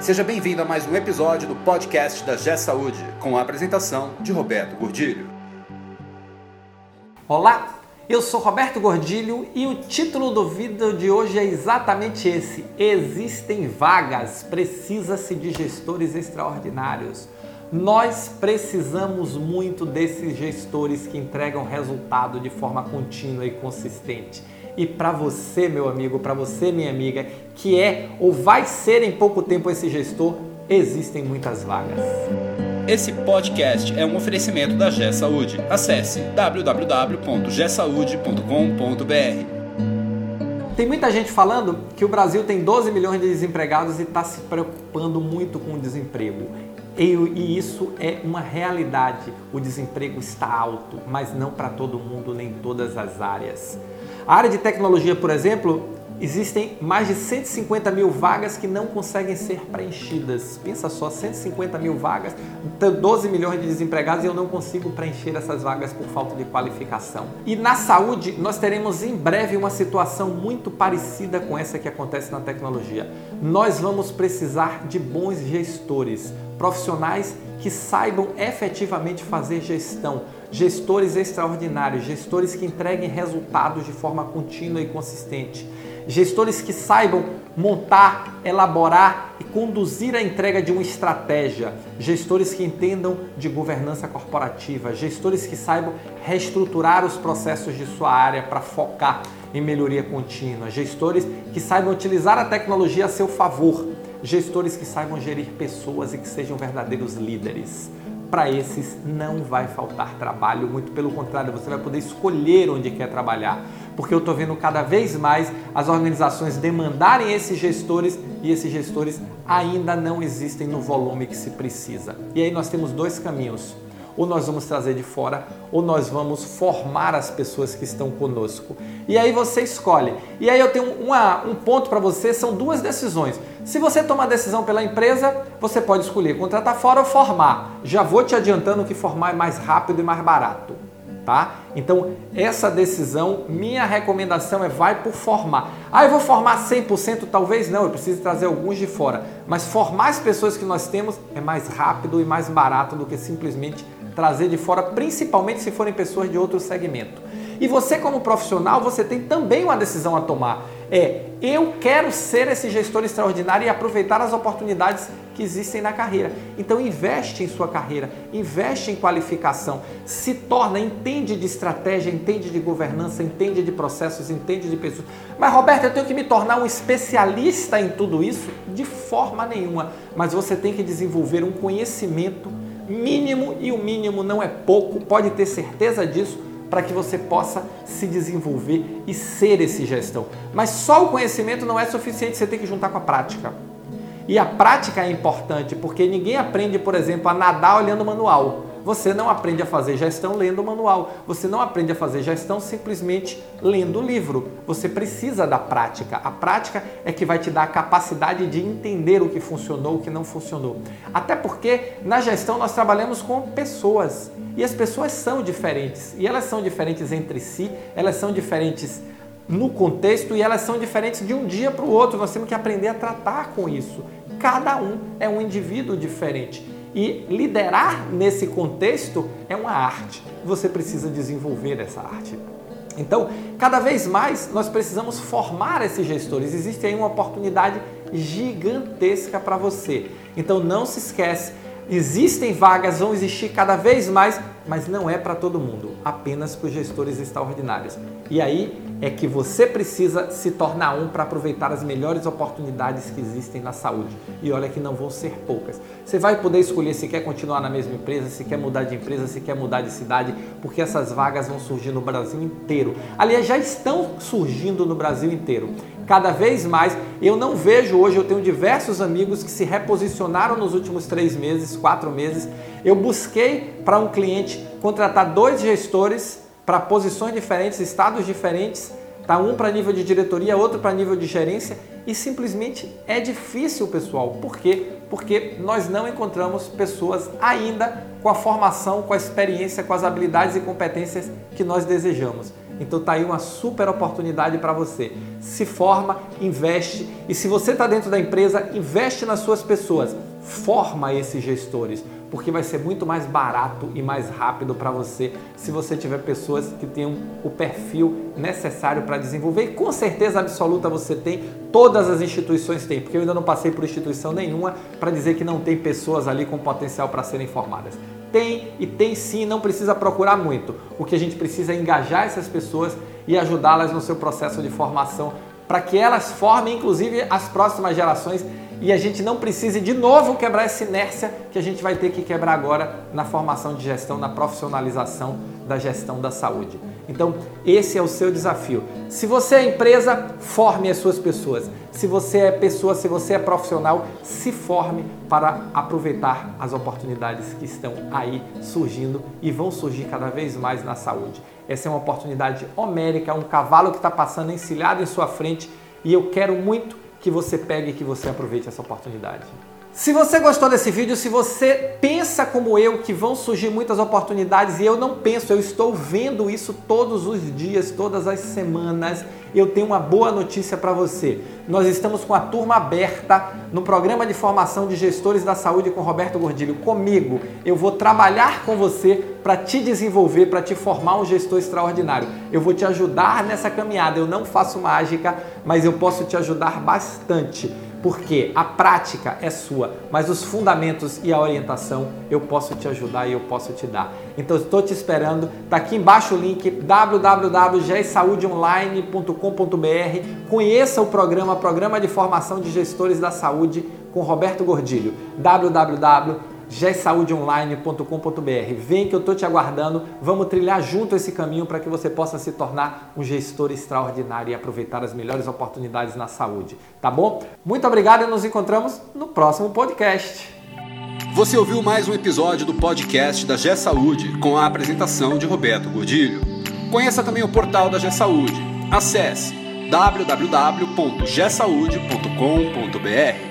Seja bem-vindo a mais um episódio do podcast da G Saúde, com a apresentação de Roberto Gordilho. Olá, eu sou Roberto Gordilho e o título do vídeo de hoje é exatamente esse: Existem vagas, precisa-se de gestores extraordinários. Nós precisamos muito desses gestores que entregam resultado de forma contínua e consistente. E para você, meu amigo, para você, minha amiga, que é ou vai ser em pouco tempo esse gestor, existem muitas vagas. Esse podcast é um oferecimento da G Saúde. Acesse www.gsaude.com.br. Tem muita gente falando que o Brasil tem 12 milhões de desempregados e está se preocupando muito com o desemprego. E isso é uma realidade. O desemprego está alto, mas não para todo mundo, nem todas as áreas. A área de tecnologia, por exemplo, existem mais de 150 mil vagas que não conseguem ser preenchidas. Pensa só, 150 mil vagas, 12 milhões de desempregados e eu não consigo preencher essas vagas por falta de qualificação. E na saúde, nós teremos em breve uma situação muito parecida com essa que acontece na tecnologia. Nós vamos precisar de bons gestores, profissionais que saibam efetivamente fazer gestão, gestores extraordinários, gestores que entreguem resultados de forma contínua e consistente gestores que saibam montar, elaborar e conduzir a entrega de uma estratégia, gestores que entendam de governança corporativa, gestores que saibam reestruturar os processos de sua área para focar em melhoria contínua, gestores que saibam utilizar a tecnologia a seu favor, gestores que saibam gerir pessoas e que sejam verdadeiros líderes para esses não vai faltar trabalho, muito pelo contrário, você vai poder escolher onde quer trabalhar, porque eu estou vendo cada vez mais as organizações demandarem esses gestores e esses gestores ainda não existem no volume que se precisa. E aí nós temos dois caminhos ou nós vamos trazer de fora, ou nós vamos formar as pessoas que estão conosco. E aí você escolhe. E aí eu tenho uma, um ponto para você, são duas decisões. Se você tomar decisão pela empresa, você pode escolher contratar fora ou formar. Já vou te adiantando que formar é mais rápido e mais barato. Tá? Então, essa decisão, minha recomendação é vai por formar. Ah, eu vou formar 100%? Talvez não, eu preciso trazer alguns de fora. Mas formar as pessoas que nós temos é mais rápido e mais barato do que simplesmente trazer de fora, principalmente se forem pessoas de outro segmento. E você, como profissional, você tem também uma decisão a tomar. É, eu quero ser esse gestor extraordinário e aproveitar as oportunidades que existem na carreira. Então investe em sua carreira, investe em qualificação, se torna, entende de estratégia, entende de governança, entende de processos, entende de pessoas. Mas Roberto, eu tenho que me tornar um especialista em tudo isso? De forma nenhuma. Mas você tem que desenvolver um conhecimento mínimo e o mínimo não é pouco, pode ter certeza disso, para que você possa se desenvolver e ser esse gestão. Mas só o conhecimento não é suficiente, você tem que juntar com a prática. E a prática é importante, porque ninguém aprende, por exemplo, a nadar olhando o manual. Você não aprende a fazer gestão lendo o manual. Você não aprende a fazer gestão simplesmente lendo o livro. Você precisa da prática. A prática é que vai te dar a capacidade de entender o que funcionou, o que não funcionou. Até porque na gestão nós trabalhamos com pessoas e as pessoas são diferentes. E elas são diferentes entre si, elas são diferentes no contexto e elas são diferentes de um dia para o outro. Nós temos que aprender a tratar com isso. Cada um é um indivíduo diferente. E liderar nesse contexto é uma arte. Você precisa desenvolver essa arte. Então, cada vez mais nós precisamos formar esses gestores. Existe aí uma oportunidade gigantesca para você. Então, não se esquece, existem vagas, vão existir cada vez mais, mas não é para todo mundo, apenas para os gestores extraordinários. E aí é que você precisa se tornar um para aproveitar as melhores oportunidades que existem na saúde. E olha que não vão ser poucas. Você vai poder escolher se quer continuar na mesma empresa, se quer mudar de empresa, se quer mudar de cidade, porque essas vagas vão surgir no Brasil inteiro. Aliás, já estão surgindo no Brasil inteiro. Cada vez mais, eu não vejo hoje, eu tenho diversos amigos que se reposicionaram nos últimos três meses, quatro meses. Eu busquei para um cliente contratar dois gestores para posições diferentes, estados diferentes, tá um para nível de diretoria, outro para nível de gerência e simplesmente é difícil, pessoal. Por quê? Porque nós não encontramos pessoas ainda com a formação, com a experiência, com as habilidades e competências que nós desejamos. Então tá aí uma super oportunidade para você. Se forma, investe e se você está dentro da empresa, investe nas suas pessoas, forma esses gestores porque vai ser muito mais barato e mais rápido para você se você tiver pessoas que tenham o perfil necessário para desenvolver. E com certeza absoluta você tem, todas as instituições têm, porque eu ainda não passei por instituição nenhuma para dizer que não tem pessoas ali com potencial para serem formadas. Tem e tem sim, não precisa procurar muito. O que a gente precisa é engajar essas pessoas e ajudá-las no seu processo de formação para que elas formem inclusive as próximas gerações e a gente não precise de novo quebrar essa inércia que a gente vai ter que quebrar agora na formação de gestão, na profissionalização da gestão da saúde. Então, esse é o seu desafio. Se você é empresa, forme as suas pessoas. Se você é pessoa, se você é profissional, se forme para aproveitar as oportunidades que estão aí surgindo e vão surgir cada vez mais na saúde. Essa é uma oportunidade homérica, um cavalo que está passando encilhado em sua frente e eu quero muito que você pegue e que você aproveite essa oportunidade. Se você gostou desse vídeo, se você pensa como eu que vão surgir muitas oportunidades e eu não penso, eu estou vendo isso todos os dias, todas as semanas, eu tenho uma boa notícia para você. Nós estamos com a turma aberta no programa de formação de gestores da saúde com Roberto Gordilho. Comigo, eu vou trabalhar com você para te desenvolver, para te formar um gestor extraordinário. Eu vou te ajudar nessa caminhada. Eu não faço mágica, mas eu posso te ajudar bastante porque a prática é sua, mas os fundamentos e a orientação eu posso te ajudar e eu posso te dar. Então estou te esperando. Tá aqui embaixo o link www.gesaudeonline.com.br. Conheça o programa, programa de formação de gestores da saúde com Roberto Gordilho. www gesaudeonline.com.br. Vem que eu estou te aguardando. Vamos trilhar junto esse caminho para que você possa se tornar um gestor extraordinário e aproveitar as melhores oportunidades na saúde. Tá bom? Muito obrigado e nos encontramos no próximo podcast. Você ouviu mais um episódio do podcast da G Saúde com a apresentação de Roberto Godilho. Conheça também o portal da G Saúde. Acesse www.gsaude.com.br.